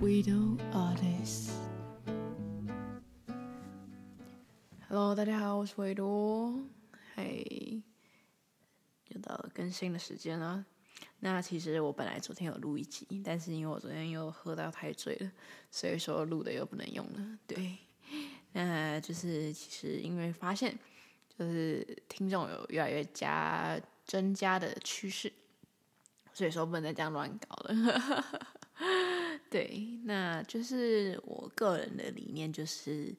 Widow Artist。Hello，大家好，我是维多。嘿，又到了更新的时间了。那其实我本来昨天有录一集，但是因为我昨天又喝到太醉了，所以说录的又不能用了。对，那就是其实因为发现，就是听众有越来越加增加的趋势，所以说不能再这样乱搞了。对，那就是我个人的理念，就是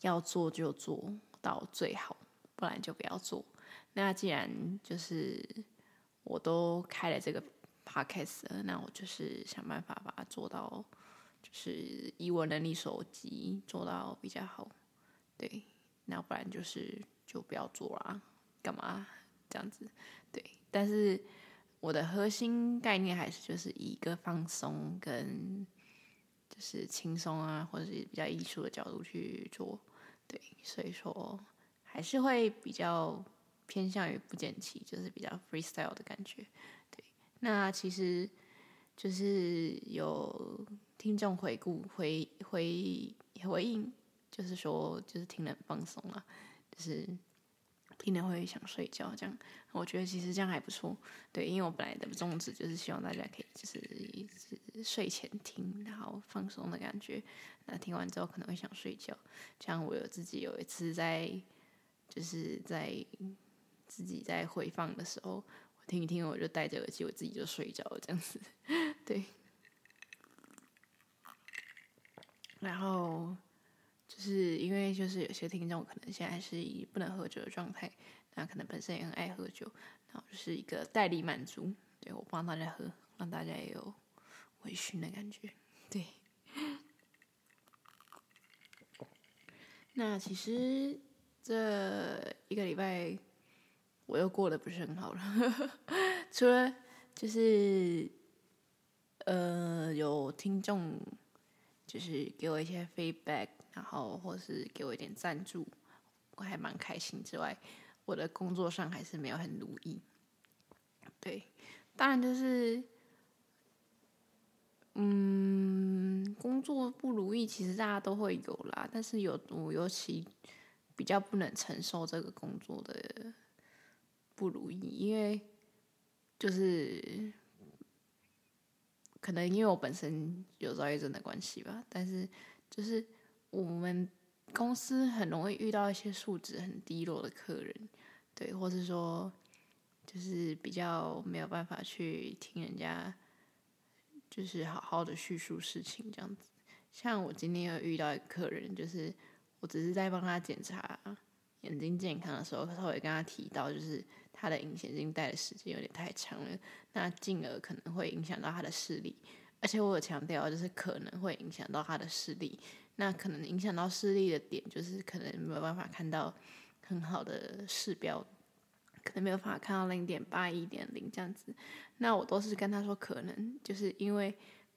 要做就做到最好，不然就不要做。那既然就是我都开了这个 podcast 了，那我就是想办法把它做到，就是以我能力所及做到比较好。对，那不然就是就不要做啦，干嘛这样子？对，但是。我的核心概念还是就是以一个放松跟就是轻松啊，或者是比较艺术的角度去做，对，所以说还是会比较偏向于不剪辑，就是比较 freestyle 的感觉，对。那其实就是有听众回顾回回回应，就是说就是听得很放松啊，就是。听了会想睡觉，这样我觉得其实这样还不错。对，因为我本来的宗旨就是希望大家可以就是睡前听，然后放松的感觉。那听完之后可能会想睡觉。像我有自己有一次在就是在自己在回放的时候，我听一听，我就戴着耳机，我自己就睡着了，这样子。对。然后。就是因为就是有些听众可能现在是以不能喝酒的状态，那可能本身也很爱喝酒，然后就是一个代理满足，对，我帮大家喝，让大家也有微醺的感觉，对。那其实这一个礼拜我又过得不是很好了，除了就是呃有听众就是给我一些 feedback。然后，或是给我一点赞助，我还蛮开心。之外，我的工作上还是没有很如意。对，当然就是，嗯，工作不如意，其实大家都会有啦。但是有我尤其比较不能承受这个工作的不如意，因为就是可能因为我本身有躁郁症的关系吧，但是就是。我们公司很容易遇到一些素质很低落的客人，对，或是说就是比较没有办法去听人家，就是好好的叙述事情这样子。像我今天又遇到一个客人，就是我只是在帮他检查眼睛健康的时候，稍微跟他提到，就是他的隐形眼镜戴的时间有点太长了，那进而可能会影响到他的视力，而且我有强调，就是可能会影响到他的视力。那可能影响到视力的点，就是可能没有办法看到很好的视标，可能没有办法看到零点八、一点零这样子。那我都是跟他说，可能就是因为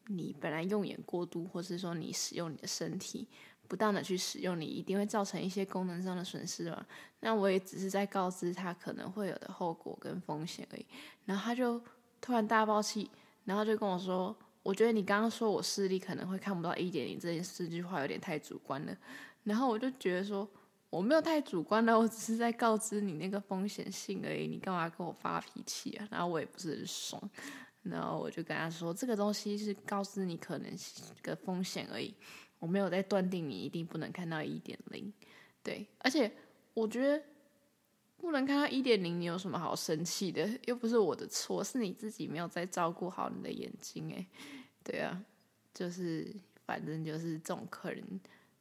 你本来用眼过度，或是说你使用你的身体不当的去使用，你一定会造成一些功能上的损失嘛。那我也只是在告知他可能会有的后果跟风险而已。然后他就突然大爆气，然后就跟我说。我觉得你刚刚说我视力可能会看不到一点零这件事，这句话有点太主观了。然后我就觉得说我没有太主观的，我只是在告知你那个风险性而已。你干嘛跟我发脾气啊？然后我也不是很爽。然后我就跟他说，这个东西是告知你可能的风险而已，我没有在断定你一定不能看到一点零。对，而且我觉得。不能看到一点零，你有什么好生气的？又不是我的错，是你自己没有在照顾好你的眼睛。哎，对啊，就是反正就是这种客人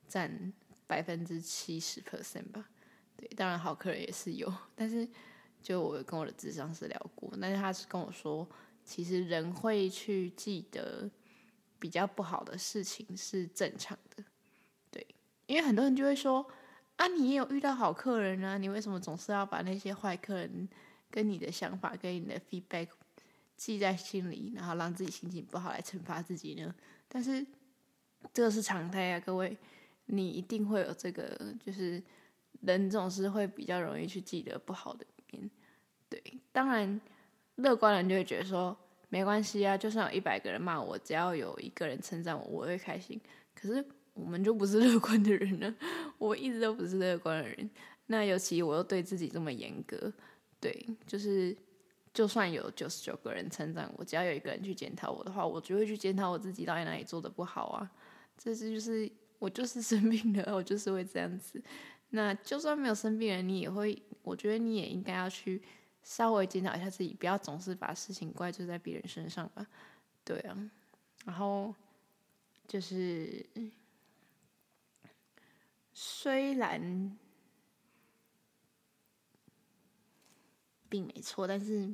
占百分之七十 percent 吧。对，当然好客人也是有，但是就我跟我的智商师聊过，但是他是跟我说，其实人会去记得比较不好的事情是正常的。对，因为很多人就会说。啊，你也有遇到好客人啊？你为什么总是要把那些坏客人跟你的想法、跟你的 feedback 记在心里，然后让自己心情不好来惩罚自己呢？但是这个是常态啊，各位，你一定会有这个，就是人总是会比较容易去记得不好的一面。对，当然乐观的人就会觉得说，没关系啊，就算有一百个人骂我，只要有一个人称赞我，我会开心。可是我们就不是乐观的人呢，我一直都不是乐观的人。那尤其我又对自己这么严格，对，就是就算有九十九个人称赞我，只要有一个人去检讨我的话，我就会去检讨我自己到底哪里做的不好啊。这是就是我就是生病了，我就是会这样子。那就算没有生病了，你也会，我觉得你也应该要去稍微检讨一下自己，不要总是把事情怪罪在别人身上吧。对啊，然后就是虽然并没错，但是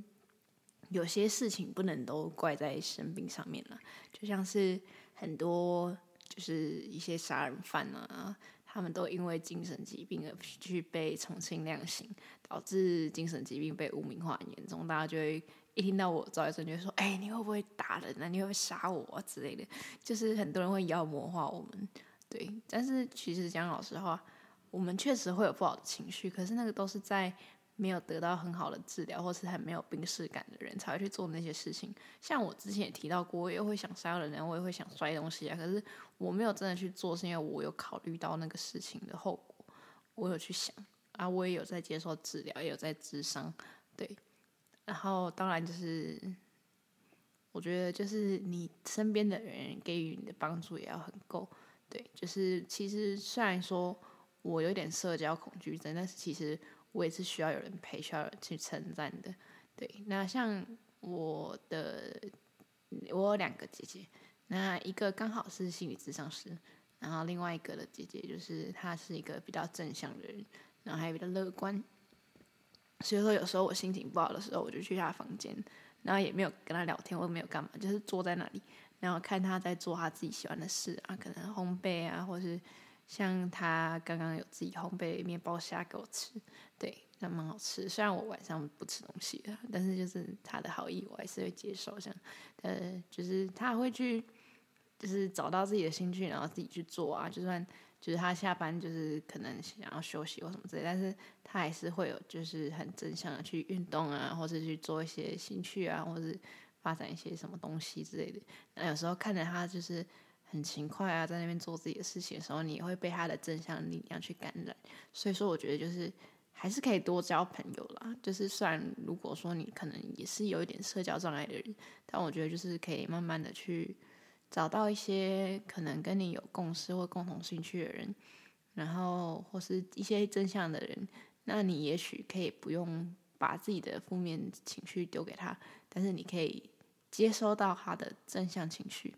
有些事情不能都怪在生病上面了，就像是很多就是一些杀人犯啊。他们都因为精神疾病而去被重新量刑，导致精神疾病被污名化很严重。大家就会一听到我赵医生就说：“哎、你会不会打人啊？你会不会杀我啊？”之类的。就是很多人会妖魔化我们，对。但是其实讲老实话，我们确实会有不好的情绪，可是那个都是在。没有得到很好的治疗，或是很没有病识感的人才会去做那些事情。像我之前也提到过，我也会想杀人，我也会想摔东西啊。可是我没有真的去做，是因为我有考虑到那个事情的后果，我有去想啊，我也有在接受治疗，也有在治伤，对。然后当然就是，我觉得就是你身边的人给予你的帮助也要很够，对。就是其实虽然说我有点社交恐惧症，但是其实。我也是需要有人陪，需要有人去称赞的。对，那像我的，我有两个姐姐，那一个刚好是心理咨商师，然后另外一个的姐姐就是她是一个比较正向的人，然后还比较乐观。所以说有时候我心情不好的时候，我就去她房间，然后也没有跟她聊天，我也没有干嘛，就是坐在那里，然后看他在做他自己喜欢的事啊，可能烘焙啊，或是。像他刚刚有自己烘焙面包虾给我吃，对，那蛮好吃。虽然我晚上不吃东西的，但是就是他的好意，我还是会接受。像，呃，就是他会去，就是找到自己的兴趣，然后自己去做啊。就算就是他下班就是可能想要休息或什么之类，但是他还是会有就是很正向的去运动啊，或者去做一些兴趣啊，或者发展一些什么东西之类的。那有时候看着他就是。很勤快啊，在那边做自己的事情的时候，你也会被他的正向力量去感染。所以说，我觉得就是还是可以多交朋友啦。就是虽然如果说你可能也是有一点社交障碍的人，但我觉得就是可以慢慢的去找到一些可能跟你有共识或共同兴趣的人，然后或是一些正向的人，那你也许可以不用把自己的负面情绪丢给他，但是你可以接收到他的正向情绪。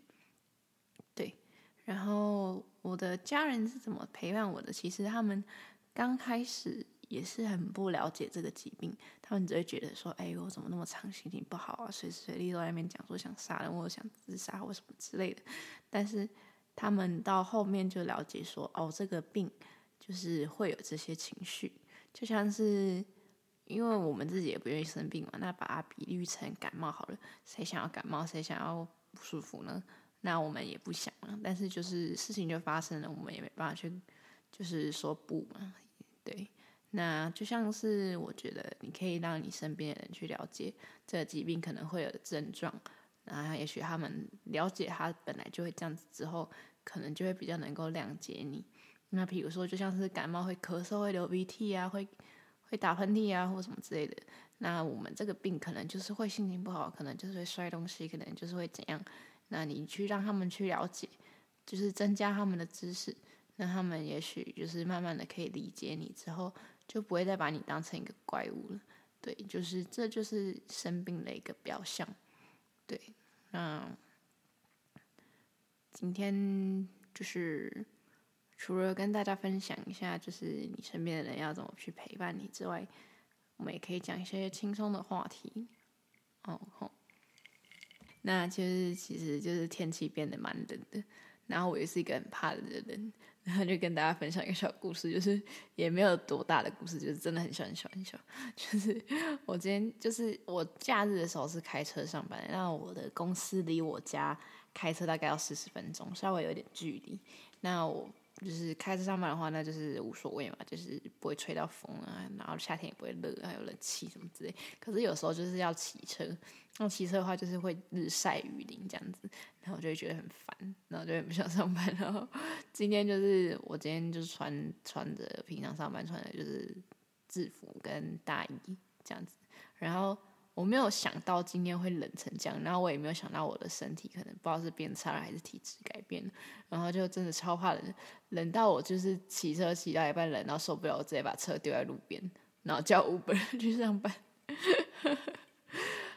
对然后我的家人是怎么陪伴我的？其实他们刚开始也是很不了解这个疾病，他们只会觉得说：“哎，我怎么那么长，心情不好啊？随时随地都在那边讲说想杀人，或想自杀，或什么之类的。”但是他们到后面就了解说：“哦，这个病就是会有这些情绪，就像是因为我们自己也不愿意生病嘛，那把它比喻成感冒好了，谁想要感冒，谁想要不舒服呢？”那我们也不想啊，但是就是事情就发生了，我们也没办法去，就是说不嘛，对。那就像是我觉得你可以让你身边的人去了解这个疾病可能会有的症状，然后也许他们了解他本来就会这样子之后，可能就会比较能够谅解你。那比如说就像是感冒会咳嗽、会流鼻涕啊，会会打喷嚏啊，或什么之类的。那我们这个病可能就是会心情不好，可能就是会摔东西，可能就是会怎样。那你去让他们去了解，就是增加他们的知识，那他们也许就是慢慢的可以理解你之后，就不会再把你当成一个怪物了。对，就是这就是生病的一个表象。对，那今天就是除了跟大家分享一下，就是你身边的人要怎么去陪伴你之外，我们也可以讲一些轻松的话题。哦吼。那就是其实就是天气变得蛮冷的，然后我也是一个很怕冷的人，然后就跟大家分享一个小故事，就是也没有多大的故事，就是真的很小很小很小。就是我今天就是我假日的时候是开车上班，然后我的公司离我家开车大概要四十分钟，稍微有点距离。那我就是开车上班的话，那就是无所谓嘛，就是不会吹到风啊，然后夏天也不会热，还有冷气什么之类。可是有时候就是要骑车，那骑车的话就是会日晒雨淋这样子，然后我就会觉得很烦，然后就很不想上班。然后今天就是我今天就是穿穿着平常上班穿的就是制服跟大衣这样子，然后。我没有想到今天会冷成这样，然后我也没有想到我的身体可能不知道是变差了还是体质改变了，然后就真的超怕冷，冷到我就是骑车骑到一半冷到受不了，我直接把车丢在路边，然后叫 Uber 去上班。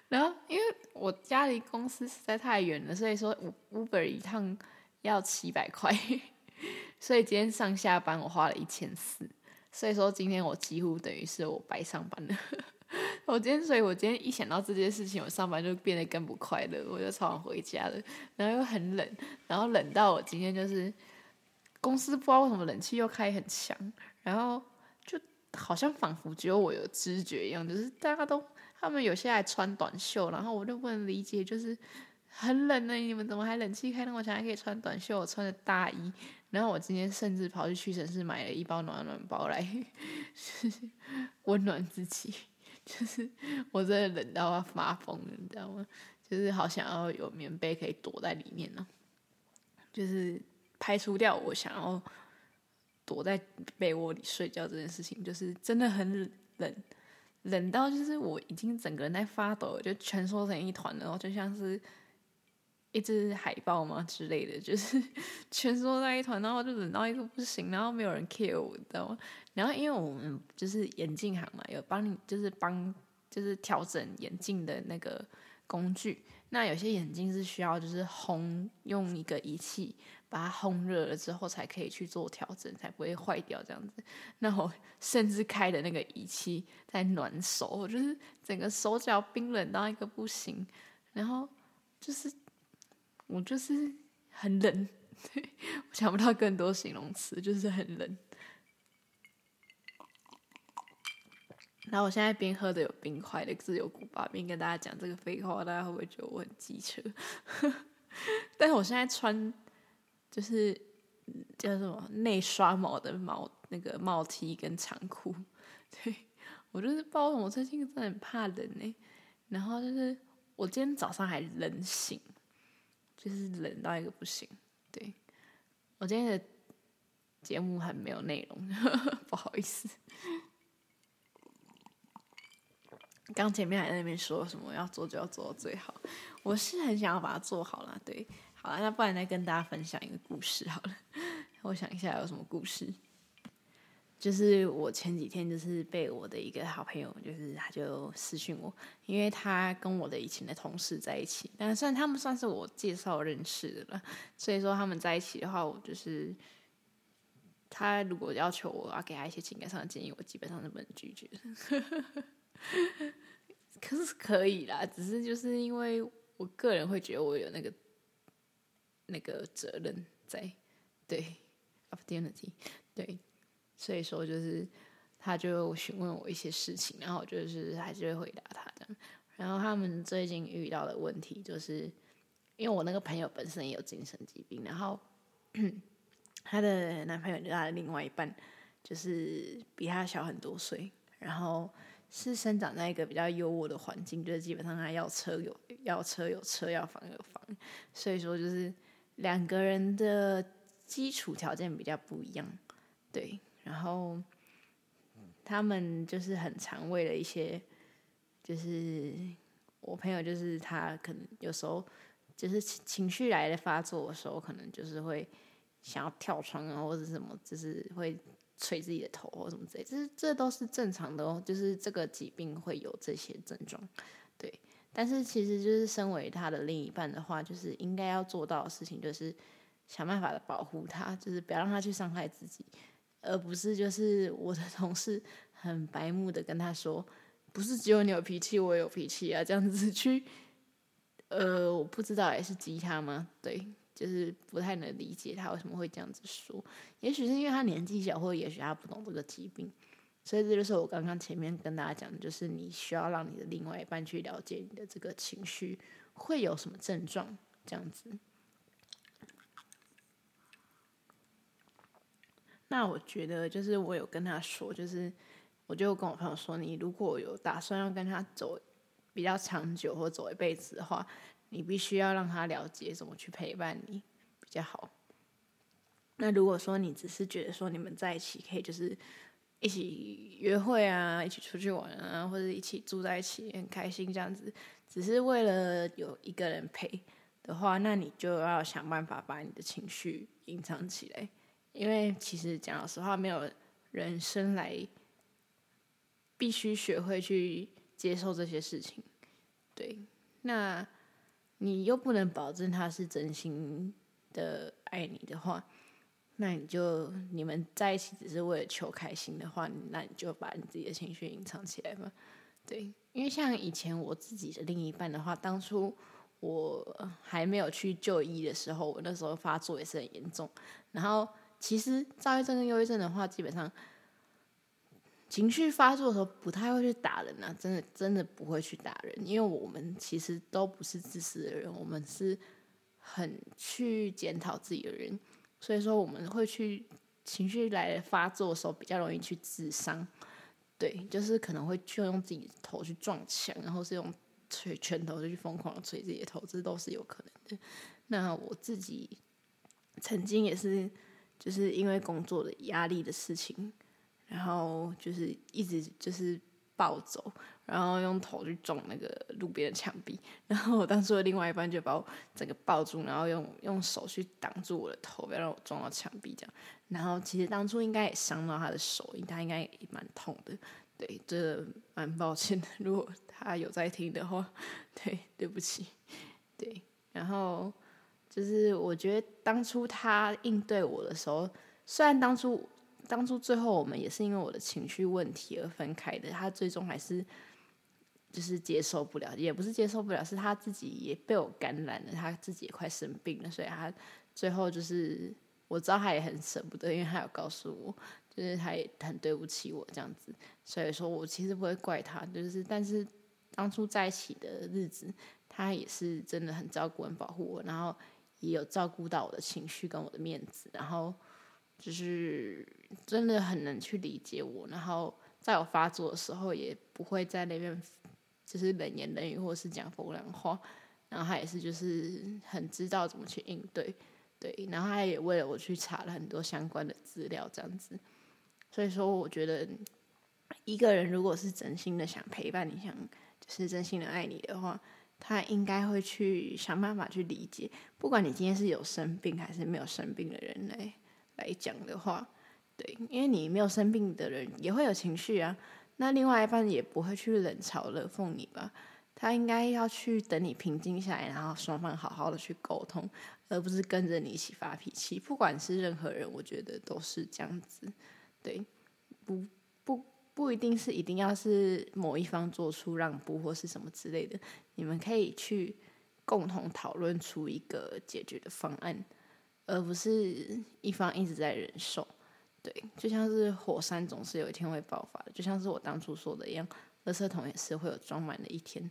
然后因为我家离公司实在太远了，所以说 Uber 一趟要七百块，所以今天上下班我花了一千四，所以说今天我几乎等于是我白上班了。我今天，所以我今天一想到这件事情，我上班就变得更不快乐，我就超想回家了。然后又很冷，然后冷到我今天就是公司不知道为什么冷气又开很强，然后就好像仿佛只有我有知觉一样，就是大家都他们有些还穿短袖，然后我就不能理解，就是很冷呢，你们怎么还冷气开那么强还可以穿短袖？我穿着大衣，然后我今天甚至跑去屈臣氏买了一包暖暖包来 温暖自己。就是我真的冷到要发疯了，你知道吗？就是好想要有棉被可以躲在里面呢，就是排除掉我想要躲在被窝里睡觉这件事情，就是真的很冷，冷到就是我已经整个人在发抖，就蜷缩成一团了，然后就像是一只海豹嘛之类的，就是 蜷缩在一团，然后就冷到一个不行，然后没有人 care 我，你知道吗？然后，因为我们就是眼镜行嘛，有帮你就是帮就是调整眼镜的那个工具。那有些眼镜是需要就是烘，用一个仪器把它烘热了之后才可以去做调整，才不会坏掉这样子。那我甚至开的那个仪器在暖手，我就是整个手脚冰冷到一个不行。然后就是我就是很冷，我想不到更多形容词，就是很冷。然后我现在边喝的有冰块的自由古巴，边跟大家讲这个废话，大家会不会觉得我很机车？但是我现在穿就是叫什么内刷毛的毛那个帽 T 跟长裤，对，我就是不知道为什么我最近真的很怕冷呢。然后就是我今天早上还冷醒，就是冷到一个不行。对，我今天的节目很没有内容，不好意思。刚前面还在那边说什么要做就要做到最好，我是很想要把它做好了。对，好了，那不然再跟大家分享一个故事好了。我想一下有什么故事，就是我前几天就是被我的一个好朋友，就是他就私讯我，因为他跟我的以前的同事在一起，但算他们算是我介绍认识的了，所以说他们在一起的话，我就是他如果要求我要给他一些情感上的建议，我基本上是不能拒绝。可是可以啦，只是就是因为我个人会觉得我有那个那个责任在，对，opportunity，对，所以说就是他就询问我一些事情，然后我就是还是会回答他这样。然后他们最近遇到的问题就是，因为我那个朋友本身也有精神疾病，然后 她的男朋友就她的另外一半就是比她小很多岁，然后。是生长在一个比较优渥的环境，就是基本上他要车有要车有车，要房有房，所以说就是两个人的基础条件比较不一样，对。然后他们就是很常为了一些，就是我朋友就是他可能有时候就是情绪来的发作的时候，可能就是会想要跳窗啊，或者什么，就是会。捶自己的头或什么之类，这这都是正常的哦。就是这个疾病会有这些症状，对。但是其实就是身为他的另一半的话，就是应该要做到的事情，就是想办法的保护他，就是不要让他去伤害自己，而不是就是我的同事很白目的跟他说，不是只有你有脾气，我也有脾气啊，这样子去，呃，我不知道也是激他吗？对。就是不太能理解他为什么会这样子说，也许是因为他年纪小，或者也许他不懂这个疾病，所以这就是我刚刚前面跟大家讲的，就是你需要让你的另外一半去了解你的这个情绪会有什么症状，这样子。那我觉得就是我有跟他说，就是我就跟我朋友说，你如果有打算要跟他走比较长久或走一辈子的话，你必须要让他了解怎么去陪伴你比较好。那如果说你只是觉得说你们在一起可以就是一起约会啊，一起出去玩啊，或者一起住在一起很开心这样子，只是为了有一个人陪的话，那你就要想办法把你的情绪隐藏起来。因为其实讲老实话，没有人生来必须学会去接受这些事情。对，那你又不能保证他是真心的爱你的话，那你就你们在一起只是为了求开心的话，那你就把你自己的情绪隐藏起来嘛。对，因为像以前我自己的另一半的话，当初我还没有去就医的时候，我那时候发作也是很严重，然后。其实躁郁症跟忧郁症的话，基本上情绪发作的时候不太会去打人啊，真的真的不会去打人，因为我们其实都不是自私的人，我们是很去检讨自己的人，所以说我们会去情绪来发作的时候比较容易去自伤，对，就是可能会就用自己头去撞墙，然后是用捶拳头就去疯狂的捶自己的头，这都是有可能的。那我自己曾经也是。就是因为工作的压力的事情，然后就是一直就是暴走，然后用头去撞那个路边的墙壁，然后我当初的另外一半就把我整个抱住，然后用用手去挡住我的头，不要让我撞到墙壁这样。然后其实当初应该也伤到他的手，他应该也蛮痛的。对，这蛮抱歉的，如果他有在听的话，对，对不起，对，然后。就是我觉得当初他应对我的时候，虽然当初当初最后我们也是因为我的情绪问题而分开的，他最终还是就是接受不了，也不是接受不了，是他自己也被我感染了，他自己也快生病了，所以他最后就是我知道他也很舍不得，因为他有告诉我，就是他也很对不起我这样子，所以说我其实不会怪他，就是但是当初在一起的日子，他也是真的很照顾、很保护我，然后。也有照顾到我的情绪跟我的面子，然后就是真的很能去理解我，然后在我发作的时候也不会在那边就是冷言冷语或是讲风凉话，然后他也是就是很知道怎么去应对，对，然后他也为了我去查了很多相关的资料这样子，所以说我觉得一个人如果是真心的想陪伴你，想就是真心的爱你的话。他应该会去想办法去理解，不管你今天是有生病还是没有生病的人来来讲的话，对，因为你没有生病的人也会有情绪啊。那另外一半也不会去冷嘲热讽你吧？他应该要去等你平静下来，然后双方好好的去沟通，而不是跟着你一起发脾气。不管是任何人，我觉得都是这样子，对，不。不不一定是一定要是某一方做出让步或是什么之类的，你们可以去共同讨论出一个解决的方案，而不是一方一直在忍受。对，就像是火山总是有一天会爆发的，就像是我当初说的一样，垃圾桶也是会有装满的一天。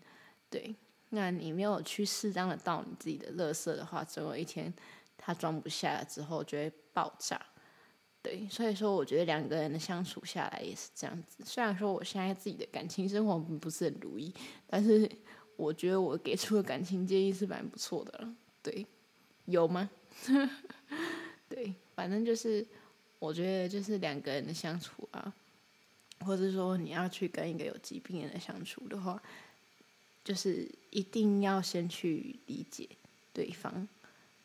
对，那你没有去适当的倒你自己的垃圾的话，总有一天它装不下了之后就会爆炸。对，所以说我觉得两个人的相处下来也是这样子。虽然说我现在自己的感情生活不是很如意，但是我觉得我给出的感情建议是蛮不错的了。对，有吗？对，反正就是我觉得就是两个人的相处啊，或者说你要去跟一个有疾病的人相处的话，就是一定要先去理解对方，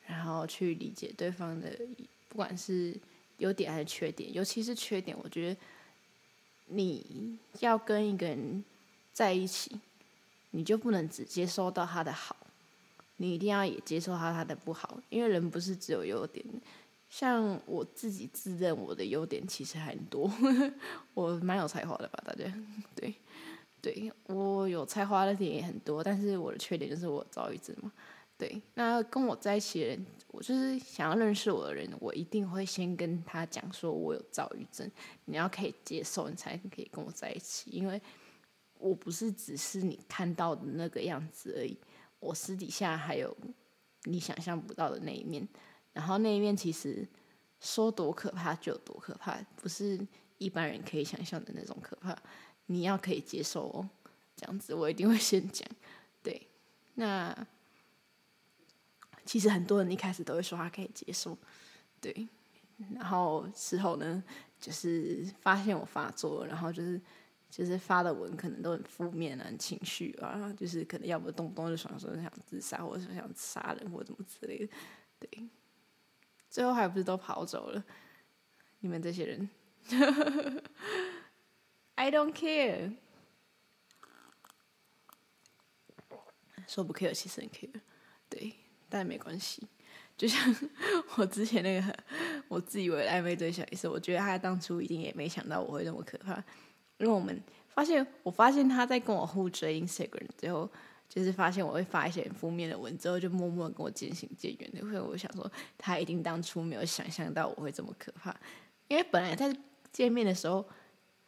然后去理解对方的，不管是。优点还是缺点，尤其是缺点，我觉得你要跟一个人在一起，你就不能只接收到他的好，你一定要也接受他他的不好，因为人不是只有优点。像我自己自认我的优点其实很多，我蛮有才华的吧？大家 对，对，我有才华的点也很多，但是我的缺点就是我躁郁症嘛。对，那跟我在一起的人，我就是想要认识我的人，我一定会先跟他讲说我有躁郁症，你要可以接受，你才可以跟我在一起。因为我不是只是你看到的那个样子而已，我私底下还有你想象不到的那一面。然后那一面其实说多可怕就多可怕，不是一般人可以想象的那种可怕。你要可以接受哦，这样子我一定会先讲。对，那其实很多人一开始都会说他可以接受，对，然后之后呢，就是发现我发作，然后就是就是发的文可能都很负面啊，很情绪啊，就是可能要不动不动就想说想自杀，或者说想杀人或者什么之类的，对。最后还不是都跑走了？你们这些人，I don't care。说不 care 其实很 care，对，但没关系。就像我之前那个我自以为暧昧对象也是，我觉得他当初一定也没想到我会那么可怕，因为我们发现，我发现他在跟我互追 Instagram 之后。就是发现我会发一些负面的文之后，就默默跟我渐行渐远。因为我想说，他一定当初没有想象到我会这么可怕。因为本来在见面的时候，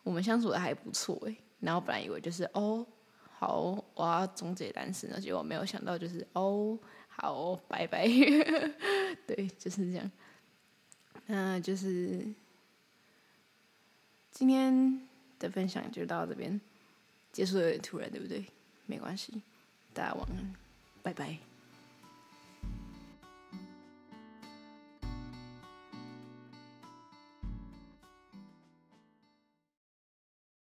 我们相处的还不错诶。然后本来以为就是哦，好，我要终结单身了。结果没有想到就是哦，好，拜拜。对，就是这样。那就是今天的分享就到这边结束，有点突然，对不对？没关系。大家晚安，拜拜。